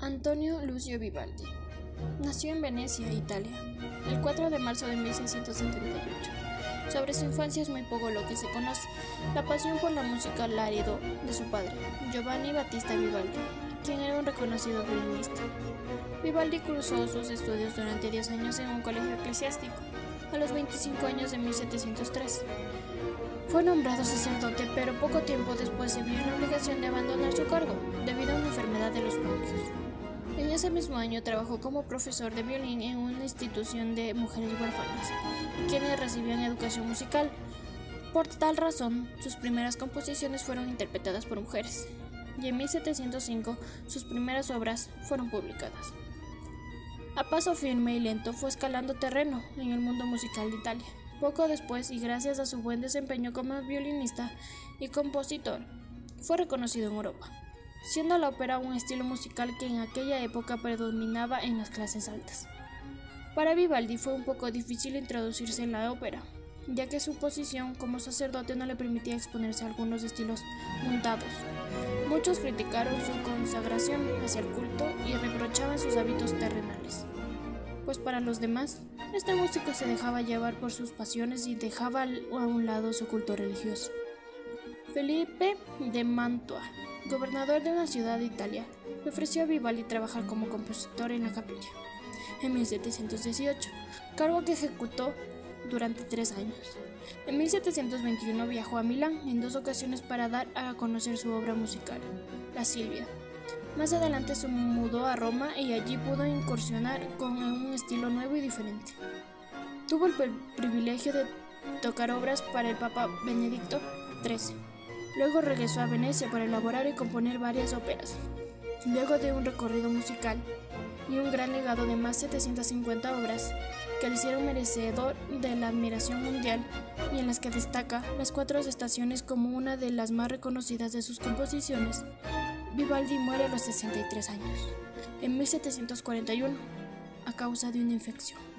Antonio Lucio Vivaldi nació en Venecia, Italia, el 4 de marzo de 1678. Sobre su infancia es muy poco lo que se conoce. La pasión por la música la heredó de su padre, Giovanni Battista Vivaldi, quien era un reconocido violinista. Vivaldi cursó sus estudios durante 10 años en un colegio eclesiástico, a los 25 años de 1703. Fue nombrado sacerdote, pero poco tiempo después se vio en la obligación de abandonar su cargo debido a una enfermedad de los bronquios. En ese mismo año trabajó como profesor de violín en una institución de mujeres huérfanas, quienes recibían educación musical. Por tal razón, sus primeras composiciones fueron interpretadas por mujeres, y en 1705 sus primeras obras fueron publicadas. A paso firme y lento fue escalando terreno en el mundo musical de Italia. Poco después, y gracias a su buen desempeño como violinista y compositor, fue reconocido en Europa siendo la ópera un estilo musical que en aquella época predominaba en las clases altas. Para Vivaldi fue un poco difícil introducirse en la ópera, ya que su posición como sacerdote no le permitía exponerse a algunos estilos montados. Muchos criticaron su consagración hacia el culto y reprochaban sus hábitos terrenales. Pues para los demás, este músico se dejaba llevar por sus pasiones y dejaba a un lado su culto religioso. Felipe de Mantua gobernador de una ciudad de Italia, le ofreció a Vivaldi trabajar como compositor en la capilla en 1718, cargo que ejecutó durante tres años. En 1721 viajó a Milán en dos ocasiones para dar a conocer su obra musical, La Silvia. Más adelante se mudó a Roma y allí pudo incursionar con un estilo nuevo y diferente. Tuvo el privilegio de tocar obras para el Papa Benedicto XIII Luego regresó a Venecia para elaborar y componer varias óperas. Luego de un recorrido musical y un gran legado de más de 750 obras que le hicieron merecedor de la admiración mundial y en las que destaca las cuatro estaciones como una de las más reconocidas de sus composiciones, Vivaldi muere a los 63 años, en 1741, a causa de una infección.